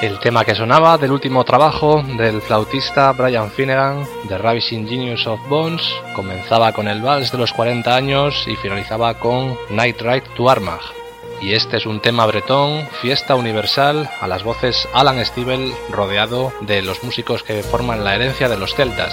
El tema que sonaba del último trabajo del flautista Brian Finnegan, The Ravishing Genius of Bones, comenzaba con el vals de los 40 años y finalizaba con Night Ride to Armagh. Y este es un tema bretón, fiesta universal, a las voces Alan Stivell rodeado de los músicos que forman la herencia de los celtas.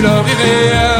leur irréel.